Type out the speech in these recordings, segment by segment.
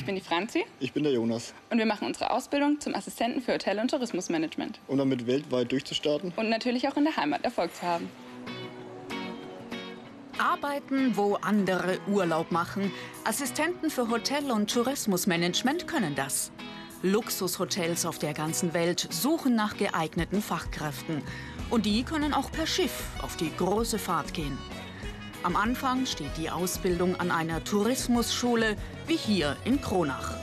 Ich bin die Franzi. Ich bin der Jonas. Und wir machen unsere Ausbildung zum Assistenten für Hotel- und Tourismusmanagement. Um damit weltweit durchzustarten. Und natürlich auch in der Heimat Erfolg zu haben. Arbeiten, wo andere Urlaub machen. Assistenten für Hotel- und Tourismusmanagement können das. Luxushotels auf der ganzen Welt suchen nach geeigneten Fachkräften. Und die können auch per Schiff auf die große Fahrt gehen. Am Anfang steht die Ausbildung an einer Tourismusschule wie hier in Kronach.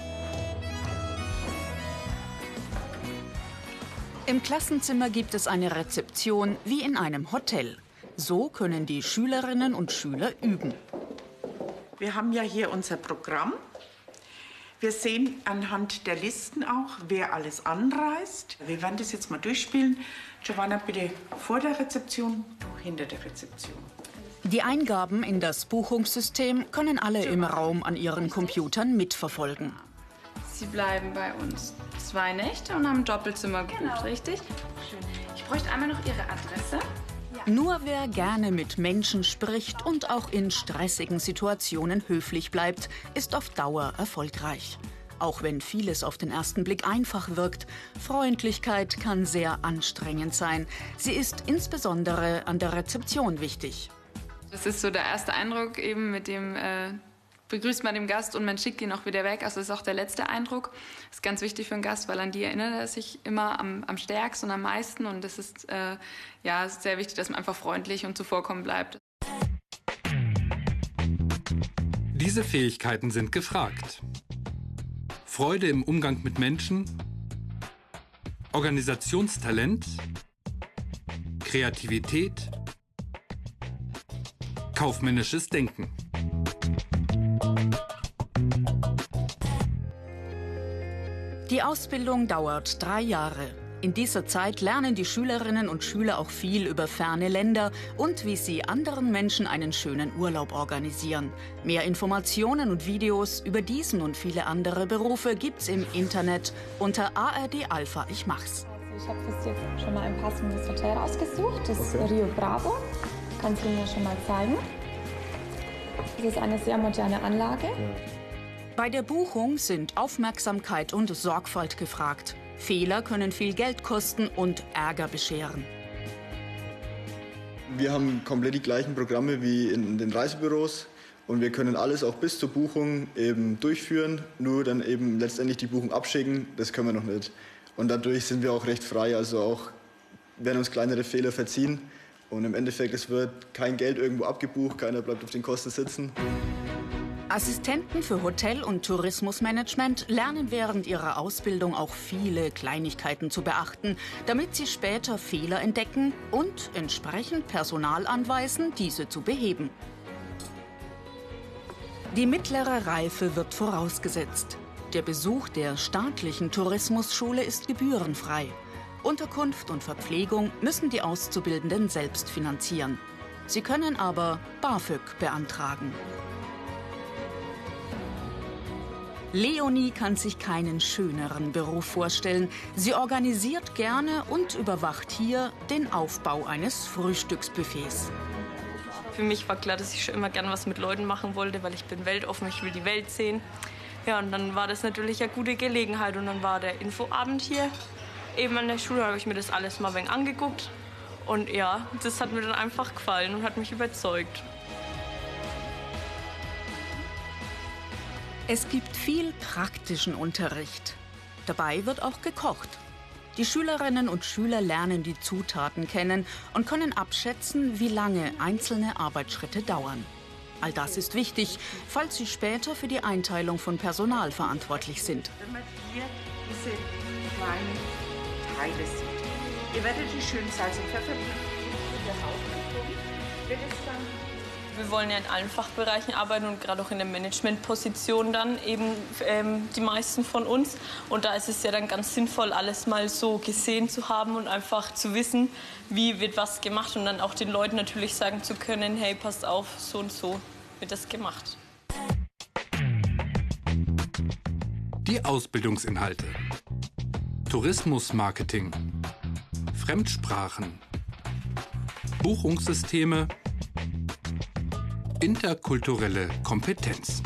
Im Klassenzimmer gibt es eine Rezeption wie in einem Hotel. So können die Schülerinnen und Schüler üben. Wir haben ja hier unser Programm. Wir sehen anhand der Listen auch, wer alles anreist. Wir werden das jetzt mal durchspielen. Giovanna, bitte vor der Rezeption, du hinter der Rezeption. Die Eingaben in das Buchungssystem können alle im Raum an ihren Computern mitverfolgen. Sie bleiben bei uns zwei Nächte und haben ein Doppelzimmer gebucht, genau. richtig? Ich bräuchte einmal noch Ihre Adresse. Nur wer gerne mit Menschen spricht und auch in stressigen Situationen höflich bleibt, ist auf Dauer erfolgreich. Auch wenn vieles auf den ersten Blick einfach wirkt, Freundlichkeit kann sehr anstrengend sein. Sie ist insbesondere an der Rezeption wichtig. Das ist so der erste Eindruck eben mit dem äh, begrüßt man den Gast und man schickt ihn auch wieder weg. Also das ist auch der letzte Eindruck. Das ist ganz wichtig für einen Gast, weil an die erinnert er sich immer am, am stärksten und am meisten. Und das ist äh, ja ist sehr wichtig, dass man einfach freundlich und zuvorkommen bleibt. Diese Fähigkeiten sind gefragt. Freude im Umgang mit Menschen, Organisationstalent, Kreativität, kaufmännisches Denken. Die Ausbildung dauert drei Jahre. In dieser Zeit lernen die Schülerinnen und Schüler auch viel über ferne Länder und wie sie anderen Menschen einen schönen Urlaub organisieren. Mehr Informationen und Videos über diesen und viele andere Berufe gibt's im Internet unter ARD Alpha Ich Mach's. Also ich habe jetzt schon mal ein passendes Hotel rausgesucht, das okay. Rio Bravo. Kannst du mir schon mal zeigen. Das ist eine sehr moderne Anlage. Bei der Buchung sind Aufmerksamkeit und Sorgfalt gefragt. Fehler können viel Geld kosten und Ärger bescheren. Wir haben komplett die gleichen Programme wie in den Reisebüros und wir können alles auch bis zur Buchung eben durchführen, nur dann eben letztendlich die Buchung abschicken, das können wir noch nicht. Und dadurch sind wir auch recht frei, also auch werden uns kleinere Fehler verziehen. Und im Endeffekt, es wird kein Geld irgendwo abgebucht, keiner bleibt auf den Kosten sitzen. Assistenten für Hotel- und Tourismusmanagement lernen während ihrer Ausbildung auch viele Kleinigkeiten zu beachten, damit sie später Fehler entdecken und entsprechend Personal anweisen, diese zu beheben. Die mittlere Reife wird vorausgesetzt. Der Besuch der staatlichen Tourismusschule ist gebührenfrei. Unterkunft und Verpflegung müssen die Auszubildenden selbst finanzieren. Sie können aber BAföG beantragen. Leonie kann sich keinen schöneren Beruf vorstellen. Sie organisiert gerne und überwacht hier den Aufbau eines Frühstücksbuffets. Für mich war klar, dass ich schon immer gerne was mit Leuten machen wollte, weil ich bin weltoffen, ich will die Welt sehen. Ja, und dann war das natürlich eine gute Gelegenheit und dann war der Infoabend hier eben an der Schule habe ich mir das alles mal ein wenig angeguckt. Und ja, das hat mir dann einfach gefallen und hat mich überzeugt. Es gibt viel praktischen Unterricht. Dabei wird auch gekocht. Die Schülerinnen und Schüler lernen die Zutaten kennen und können abschätzen, wie lange einzelne Arbeitsschritte dauern. All das ist wichtig, falls sie später für die Einteilung von Personal verantwortlich sind. Wenn man hier diese kleinen Teile sieht. Ihr werdet die schön Salz und Pfeffer wir wollen ja in allen Fachbereichen arbeiten und gerade auch in der Managementposition dann eben ähm, die meisten von uns. Und da ist es ja dann ganz sinnvoll, alles mal so gesehen zu haben und einfach zu wissen, wie wird was gemacht und dann auch den Leuten natürlich sagen zu können, hey, passt auf, so und so wird das gemacht. Die Ausbildungsinhalte. Tourismusmarketing, Fremdsprachen, Buchungssysteme, interkulturelle Kompetenz.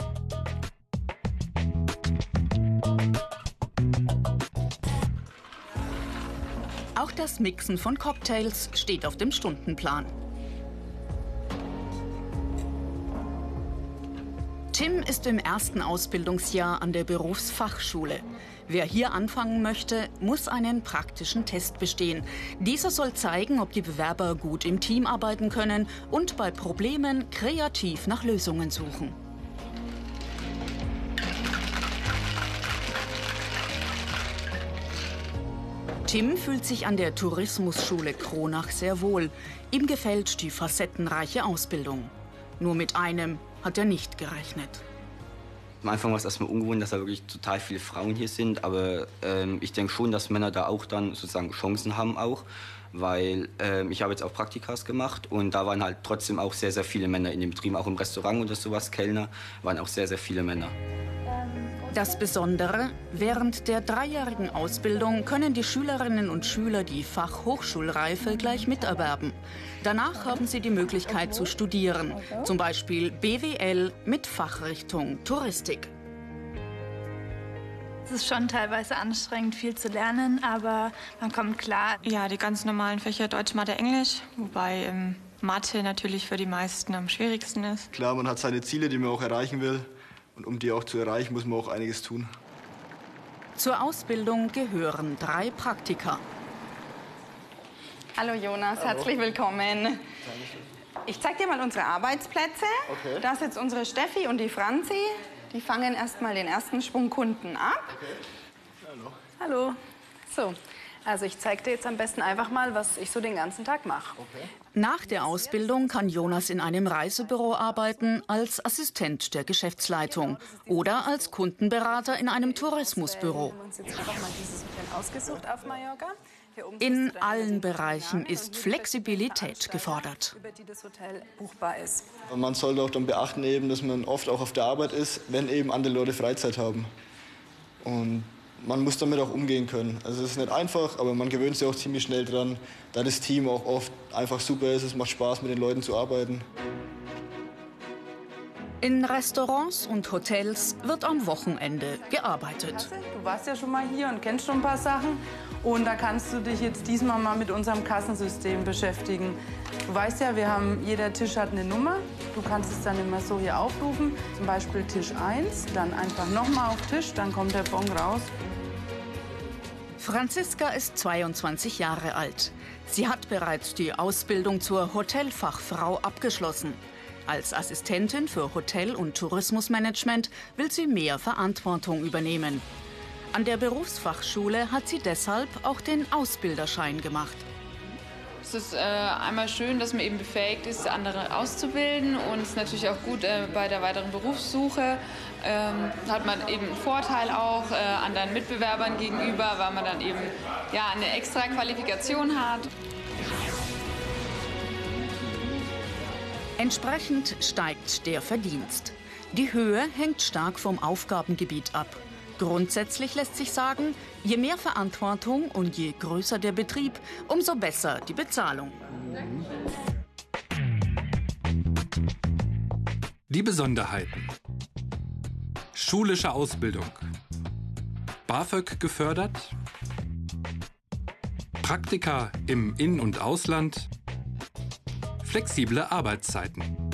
Auch das Mixen von Cocktails steht auf dem Stundenplan. Tim ist im ersten Ausbildungsjahr an der Berufsfachschule. Wer hier anfangen möchte, muss einen praktischen Test bestehen. Dieser soll zeigen, ob die Bewerber gut im Team arbeiten können und bei Problemen kreativ nach Lösungen suchen. Tim fühlt sich an der Tourismusschule Kronach sehr wohl. Ihm gefällt die facettenreiche Ausbildung. Nur mit einem hat er nicht gerechnet. Am Anfang war es erstmal ungewohnt, dass da wirklich total viele Frauen hier sind. Aber ähm, ich denke schon, dass Männer da auch dann sozusagen Chancen haben auch. Weil ähm, ich habe jetzt auch Praktikas gemacht und da waren halt trotzdem auch sehr, sehr viele Männer in dem Betrieb. Auch im Restaurant oder sowas, Kellner, waren auch sehr, sehr viele Männer. Das Besondere, während der dreijährigen Ausbildung können die Schülerinnen und Schüler die Fachhochschulreife gleich miterwerben. Danach haben sie die Möglichkeit zu studieren, zum Beispiel BWL mit Fachrichtung Touristik. Es ist schon teilweise anstrengend, viel zu lernen, aber man kommt klar. Ja, die ganz normalen Fächer Deutsch, Mathe, Englisch, wobei ähm, Mathe natürlich für die meisten am schwierigsten ist. Klar, man hat seine Ziele, die man auch erreichen will. Und um die auch zu erreichen, muss man auch einiges tun. Zur Ausbildung gehören drei Praktika. Hallo Jonas, Hallo. herzlich willkommen. Ich zeige dir mal unsere Arbeitsplätze. Okay. Das ist jetzt unsere Steffi und die Franzi. Die fangen erst mal den ersten Schwung Kunden ab. Okay. Hallo. Hallo. So, also ich zeige dir jetzt am besten einfach mal, was ich so den ganzen Tag mache. Okay. Nach der Ausbildung kann Jonas in einem Reisebüro arbeiten, als Assistent der Geschäftsleitung oder als Kundenberater in einem Tourismusbüro. In allen Bereichen ist Flexibilität gefordert. Man sollte auch dann beachten, eben, dass man oft auch auf der Arbeit ist, wenn eben andere Leute Freizeit haben. Und man muss damit auch umgehen können. Also es ist nicht einfach, aber man gewöhnt sich auch ziemlich schnell dran, da das Team auch oft einfach super ist. Es macht Spaß, mit den Leuten zu arbeiten. In Restaurants und Hotels wird am Wochenende gearbeitet. Du warst ja schon mal hier und kennst schon ein paar Sachen. Und da kannst du dich jetzt diesmal mal mit unserem Kassensystem beschäftigen. Du weißt ja, wir haben, jeder Tisch hat eine Nummer. Du kannst es dann immer so hier aufrufen. Zum Beispiel Tisch 1, dann einfach nochmal auf Tisch, dann kommt der Bon raus. Franziska ist 22 Jahre alt. Sie hat bereits die Ausbildung zur Hotelfachfrau abgeschlossen. Als Assistentin für Hotel- und Tourismusmanagement will sie mehr Verantwortung übernehmen. An der Berufsfachschule hat sie deshalb auch den Ausbilderschein gemacht. Es ist äh, einmal schön, dass man eben befähigt ist, andere auszubilden und es ist natürlich auch gut äh, bei der weiteren Berufssuche. Ähm, hat man eben einen Vorteil auch äh, anderen Mitbewerbern gegenüber, weil man dann eben ja, eine extra Qualifikation hat. Entsprechend steigt der Verdienst. Die Höhe hängt stark vom Aufgabengebiet ab. Grundsätzlich lässt sich sagen, je mehr Verantwortung und je größer der Betrieb, umso besser die Bezahlung. Die Besonderheiten. Schulische Ausbildung. BAföG gefördert. Praktika im In- und Ausland. Flexible Arbeitszeiten.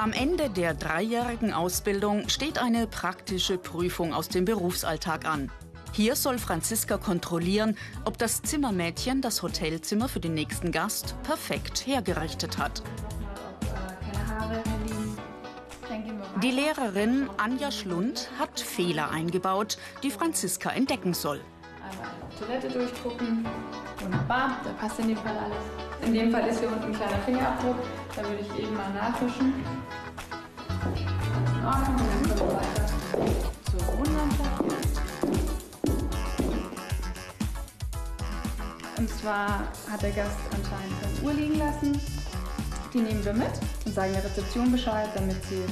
Am Ende der dreijährigen Ausbildung steht eine praktische Prüfung aus dem Berufsalltag an. Hier soll Franziska kontrollieren, ob das Zimmermädchen das Hotelzimmer für den nächsten Gast perfekt hergerichtet hat. Die Lehrerin Anja Schlund hat Fehler eingebaut, die Franziska entdecken soll. Einmal Toilette durchgucken. Wunderbar, da passt in dem Fall alles. In dem Fall ist hier unten ein kleiner Fingerabdruck. Da würde ich eben mal nachwischen. In Ordnung, dann können wir weiter zur Wohnlandschaft. Und zwar hat der Gast anscheinend seine Uhr liegen lassen. Die nehmen wir mit und sagen der Rezeption Bescheid, damit sie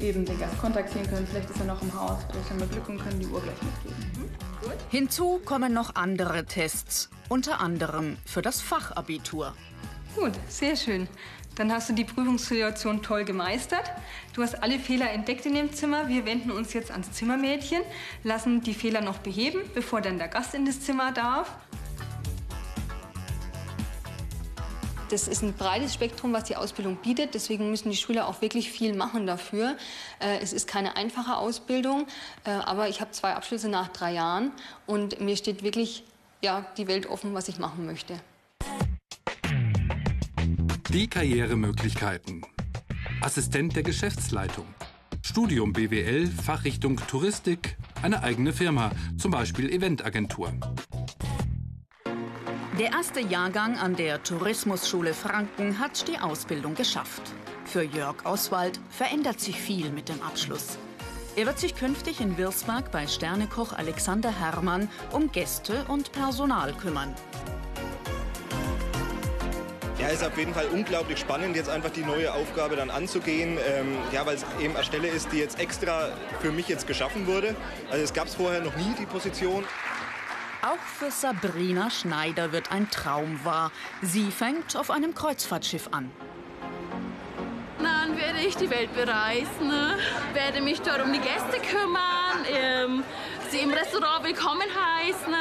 eben den Gast kontaktieren können. Vielleicht ist er noch im Haus, vielleicht haben wir Glück und können die Uhr gleich mitgeben. Mhm. Hinzu kommen noch andere Tests, unter anderem für das Fachabitur. Gut, sehr schön. Dann hast du die Prüfungssituation toll gemeistert. Du hast alle Fehler entdeckt in dem Zimmer. Wir wenden uns jetzt ans Zimmermädchen, lassen die Fehler noch beheben, bevor dann der Gast in das Zimmer darf. Das ist ein breites Spektrum, was die Ausbildung bietet. Deswegen müssen die Schüler auch wirklich viel machen dafür. Äh, es ist keine einfache Ausbildung, äh, aber ich habe zwei Abschlüsse nach drei Jahren und mir steht wirklich ja, die Welt offen, was ich machen möchte. Die Karrieremöglichkeiten. Assistent der Geschäftsleitung. Studium BWL, Fachrichtung Touristik, eine eigene Firma, zum Beispiel Eventagentur. Der erste Jahrgang an der Tourismusschule Franken hat die Ausbildung geschafft. Für Jörg Oswald verändert sich viel mit dem Abschluss. Er wird sich künftig in Wirsberg bei Sternekoch Alexander Herrmann um Gäste und Personal kümmern. Ja, ist auf jeden Fall unglaublich spannend, jetzt einfach die neue Aufgabe dann anzugehen. Ähm, ja, weil es eben eine Stelle ist, die jetzt extra für mich jetzt geschaffen wurde. Also es gab es vorher noch nie, die Position. Auch für Sabrina Schneider wird ein Traum wahr. Sie fängt auf einem Kreuzfahrtschiff an. Dann werde ich die Welt bereisen, werde mich dort um die Gäste kümmern, ähm, sie im Restaurant willkommen heißen,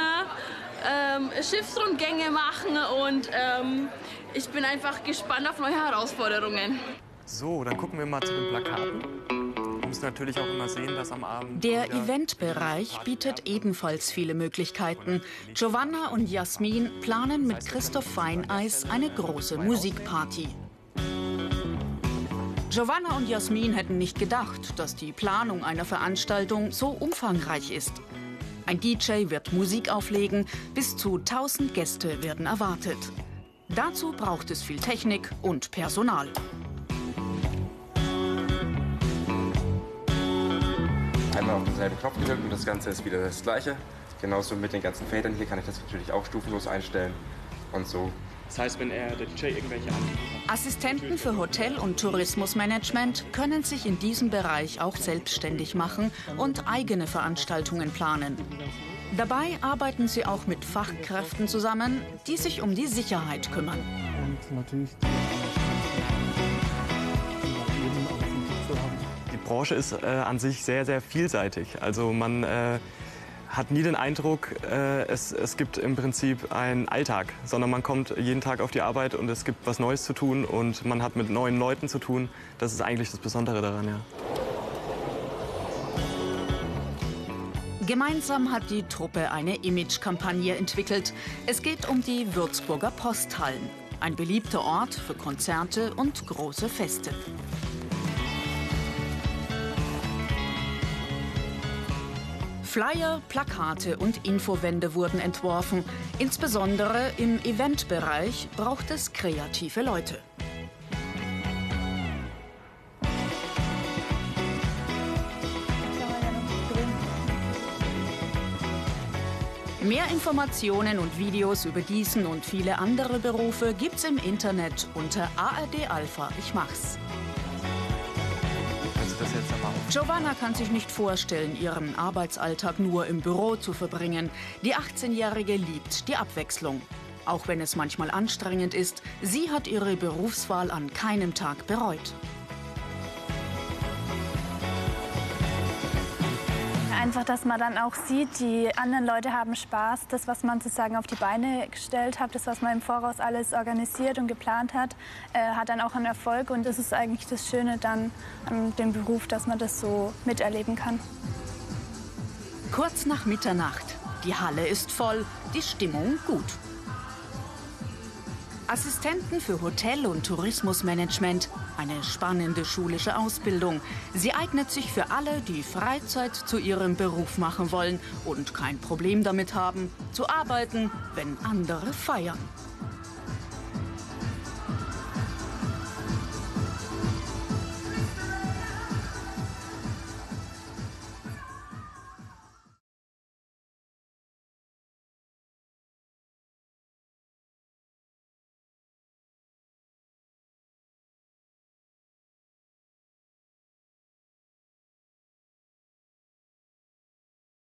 ähm, Schiffsrundgänge machen und ähm, ich bin einfach gespannt auf neue Herausforderungen. So, dann gucken wir mal zu den Plakaten. Wir müssen natürlich auch immer sehen, dass am Abend. Der Eventbereich bietet ebenfalls viele Möglichkeiten. Giovanna und Jasmin planen mit Christoph Feineis eine große Musikparty. Giovanna und Jasmin hätten nicht gedacht, dass die Planung einer Veranstaltung so umfangreich ist. Ein DJ wird Musik auflegen, bis zu 1000 Gäste werden erwartet. Dazu braucht es viel Technik und Personal. Einmal auf denselben Knopf gedrückt und das Ganze ist wieder das gleiche. Genauso mit den ganzen Federn hier kann ich das natürlich auch stufenlos einstellen und so. Das heißt, wenn er der DJ irgendwelche Anliegen. Assistenten für Hotel- und Tourismusmanagement können sich in diesem Bereich auch selbstständig machen und eigene Veranstaltungen planen. Dabei arbeiten sie auch mit Fachkräften zusammen, die sich um die Sicherheit kümmern. Und natürlich die Branche ist äh, an sich sehr, sehr vielseitig. Also man äh, hat nie den Eindruck, äh, es, es gibt im Prinzip einen Alltag, sondern man kommt jeden Tag auf die Arbeit und es gibt was Neues zu tun und man hat mit neuen Leuten zu tun. Das ist eigentlich das Besondere daran, ja. Gemeinsam hat die Truppe eine Image-Kampagne entwickelt. Es geht um die Würzburger Posthallen, ein beliebter Ort für Konzerte und große Feste. Flyer, Plakate und Infowände wurden entworfen. Insbesondere im Eventbereich braucht es kreative Leute. Mehr Informationen und Videos über diesen und viele andere Berufe gibt's im Internet unter ARD Alpha Ich mach's. Giovanna kann sich nicht vorstellen, ihren Arbeitsalltag nur im Büro zu verbringen. Die 18-Jährige liebt die Abwechslung. Auch wenn es manchmal anstrengend ist, sie hat ihre Berufswahl an keinem Tag bereut. Einfach, dass man dann auch sieht, die anderen Leute haben Spaß. Das, was man sozusagen auf die Beine gestellt hat, das, was man im Voraus alles organisiert und geplant hat, äh, hat dann auch einen Erfolg. Und das ist eigentlich das Schöne dann an dem Beruf, dass man das so miterleben kann. Kurz nach Mitternacht. Die Halle ist voll, die Stimmung gut. Assistenten für Hotel- und Tourismusmanagement. Eine spannende schulische Ausbildung. Sie eignet sich für alle, die Freizeit zu ihrem Beruf machen wollen und kein Problem damit haben, zu arbeiten, wenn andere feiern.